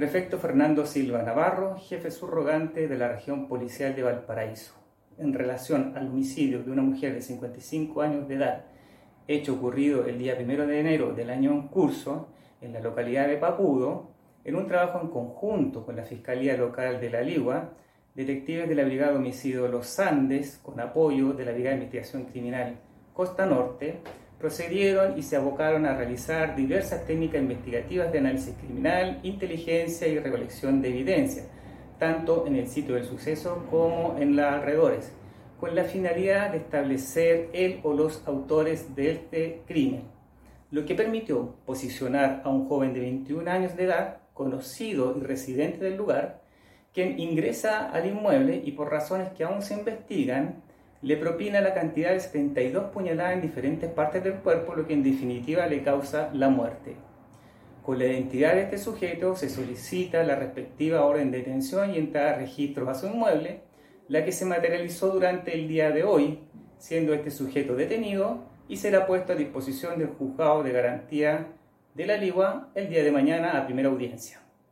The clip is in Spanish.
Prefecto Fernando Silva Navarro, jefe subrogante de la región policial de Valparaíso, en relación al homicidio de una mujer de 55 años de edad, hecho ocurrido el día 1 de enero del año en curso en la localidad de Papudo, en un trabajo en conjunto con la Fiscalía Local de la Ligua, detectives de la Brigada Homicidio Los Andes, con apoyo de la Brigada de Investigación Criminal Costa Norte, procedieron y se abocaron a realizar diversas técnicas investigativas de análisis criminal, inteligencia y recolección de evidencia, tanto en el sitio del suceso como en los alrededores, con la finalidad de establecer el o los autores de este crimen, lo que permitió posicionar a un joven de 21 años de edad, conocido y residente del lugar, quien ingresa al inmueble y por razones que aún se investigan, le propina la cantidad de 72 puñaladas en diferentes partes del cuerpo, lo que en definitiva le causa la muerte. Con la identidad de este sujeto se solicita la respectiva orden de detención y entrada de registros a su inmueble, la que se materializó durante el día de hoy, siendo este sujeto detenido y será puesto a disposición del juzgado de garantía de la Ligua el día de mañana a primera audiencia.